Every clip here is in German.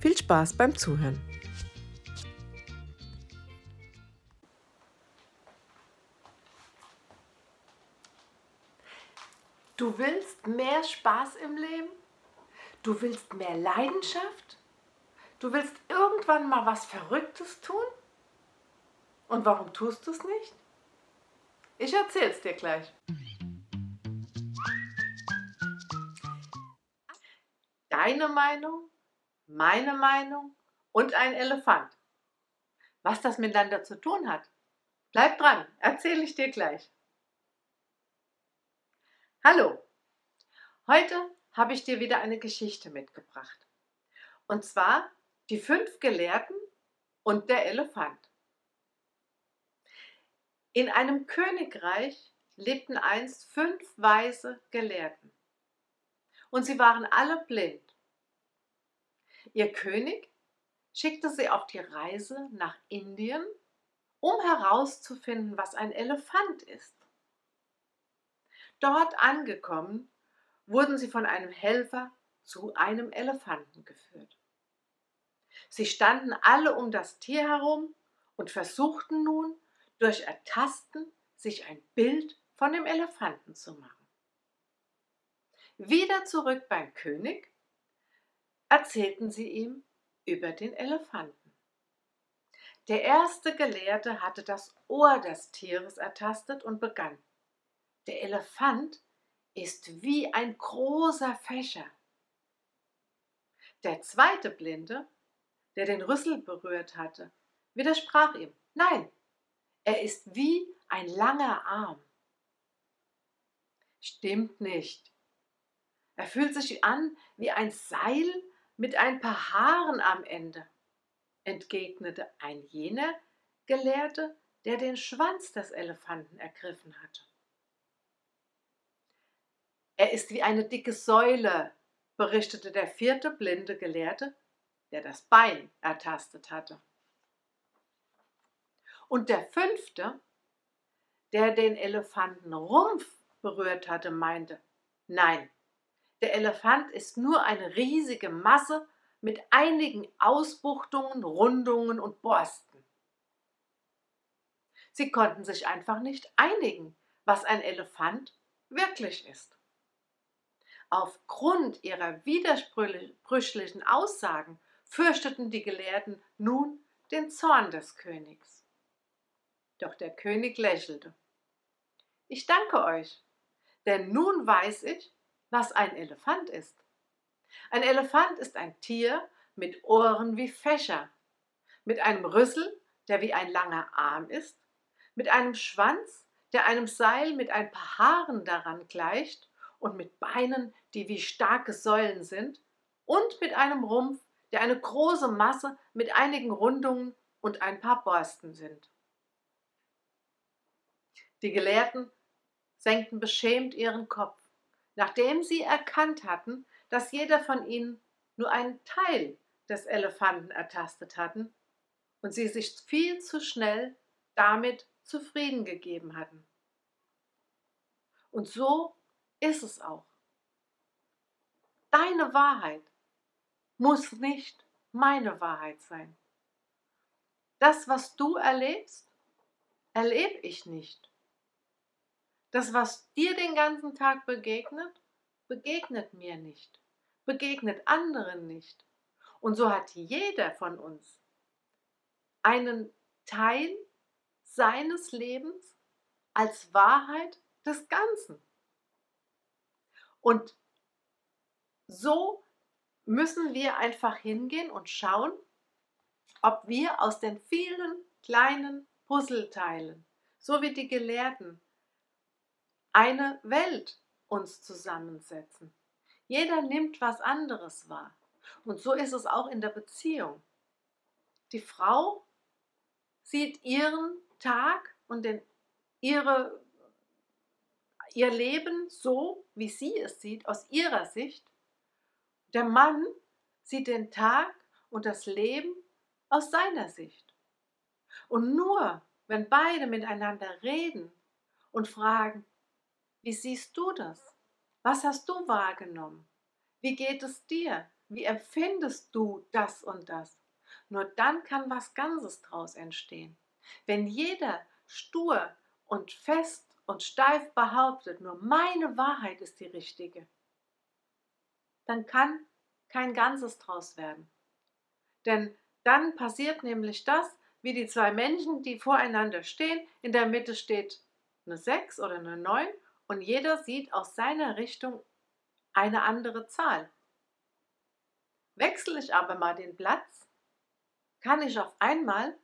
Viel Spaß beim Zuhören. Du willst mehr Spaß im Leben? Du willst mehr Leidenschaft? Du willst irgendwann mal was Verrücktes tun? Und warum tust du es nicht? Ich erzähl's dir gleich. Deine Meinung, meine Meinung und ein Elefant. Was das miteinander zu tun hat, bleib dran, erzähle ich dir gleich. Hallo, heute habe ich dir wieder eine Geschichte mitgebracht. Und zwar die fünf Gelehrten und der Elefant. In einem Königreich lebten einst fünf weise Gelehrten. Und sie waren alle blind. Ihr König schickte sie auf die Reise nach Indien, um herauszufinden, was ein Elefant ist. Dort angekommen, wurden sie von einem Helfer zu einem Elefanten geführt. Sie standen alle um das Tier herum und versuchten nun, durch Ertasten sich ein Bild von dem Elefanten zu machen. Wieder zurück beim König erzählten sie ihm über den Elefanten. Der erste Gelehrte hatte das Ohr des Tieres ertastet und begann. Der Elefant ist wie ein großer Fächer. Der zweite Blinde, der den Rüssel berührt hatte, widersprach ihm. Nein, er ist wie ein langer Arm. Stimmt nicht. Er fühlt sich an wie ein Seil mit ein paar Haaren am Ende, entgegnete ein jener Gelehrte, der den Schwanz des Elefanten ergriffen hatte. Er ist wie eine dicke Säule, berichtete der vierte blinde Gelehrte, der das Bein ertastet hatte. Und der fünfte, der den Elefantenrumpf berührt hatte, meinte, nein, der Elefant ist nur eine riesige Masse mit einigen Ausbuchtungen, Rundungen und Borsten. Sie konnten sich einfach nicht einigen, was ein Elefant wirklich ist. Aufgrund ihrer widersprüchlichen Aussagen fürchteten die Gelehrten nun den Zorn des Königs. Doch der König lächelte. Ich danke euch, denn nun weiß ich, was ein Elefant ist. Ein Elefant ist ein Tier mit Ohren wie Fächer, mit einem Rüssel, der wie ein langer Arm ist, mit einem Schwanz, der einem Seil mit ein paar Haaren daran gleicht und mit Beinen, die wie starke Säulen sind, und mit einem Rumpf, der eine große Masse mit einigen Rundungen und ein paar Borsten sind. Die Gelehrten senkten beschämt ihren Kopf nachdem sie erkannt hatten, dass jeder von ihnen nur einen Teil des Elefanten ertastet hatten und sie sich viel zu schnell damit zufrieden gegeben hatten. Und so ist es auch. Deine Wahrheit muss nicht meine Wahrheit sein. Das, was du erlebst, erlebe ich nicht. Das, was dir den ganzen Tag begegnet, begegnet mir nicht, begegnet anderen nicht. Und so hat jeder von uns einen Teil seines Lebens als Wahrheit des Ganzen. Und so müssen wir einfach hingehen und schauen, ob wir aus den vielen kleinen Puzzleteilen, so wie die Gelehrten, eine Welt uns zusammensetzen. Jeder nimmt was anderes wahr. Und so ist es auch in der Beziehung. Die Frau sieht ihren Tag und den, ihre, ihr Leben so, wie sie es sieht, aus ihrer Sicht. Der Mann sieht den Tag und das Leben aus seiner Sicht. Und nur wenn beide miteinander reden und fragen, wie siehst du das? Was hast du wahrgenommen? Wie geht es dir? Wie empfindest du das und das? Nur dann kann was Ganzes draus entstehen. Wenn jeder stur und fest und steif behauptet, nur meine Wahrheit ist die richtige, dann kann kein Ganzes draus werden. Denn dann passiert nämlich das, wie die zwei Menschen, die voreinander stehen, in der Mitte steht eine 6 oder eine 9 und jeder sieht aus seiner Richtung eine andere Zahl. Wechsle ich aber mal den Platz, kann ich auf einmal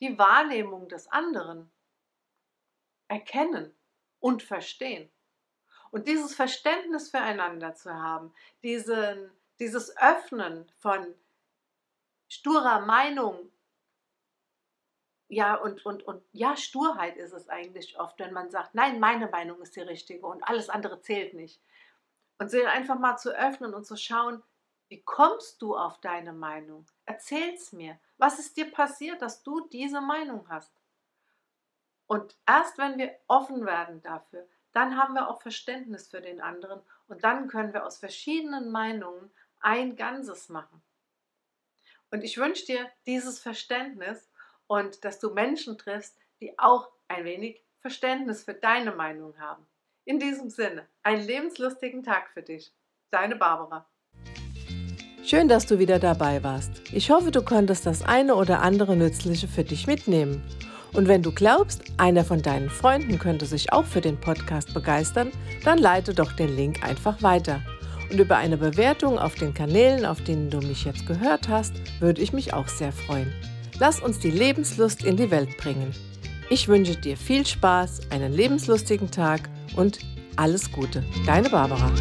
die Wahrnehmung des anderen erkennen und verstehen. Und dieses Verständnis füreinander zu haben, diesen, dieses Öffnen von sturer Meinung, ja, und, und, und ja, Sturheit ist es eigentlich oft, wenn man sagt, nein, meine Meinung ist die richtige und alles andere zählt nicht. Und sie einfach mal zu öffnen und zu schauen, wie kommst du auf deine Meinung? Erzähl's mir. Was ist dir passiert, dass du diese Meinung hast? Und erst wenn wir offen werden dafür, dann haben wir auch Verständnis für den anderen und dann können wir aus verschiedenen Meinungen ein Ganzes machen. Und ich wünsche dir dieses Verständnis und dass du Menschen triffst, die auch ein wenig Verständnis für deine Meinung haben. In diesem Sinne, einen lebenslustigen Tag für dich. Deine Barbara. Schön, dass du wieder dabei warst. Ich hoffe, du konntest das eine oder andere Nützliche für dich mitnehmen. Und wenn du glaubst, einer von deinen Freunden könnte sich auch für den Podcast begeistern, dann leite doch den Link einfach weiter. Und über eine Bewertung auf den Kanälen, auf denen du mich jetzt gehört hast, würde ich mich auch sehr freuen. Lass uns die Lebenslust in die Welt bringen. Ich wünsche dir viel Spaß, einen lebenslustigen Tag und alles Gute. Deine Barbara.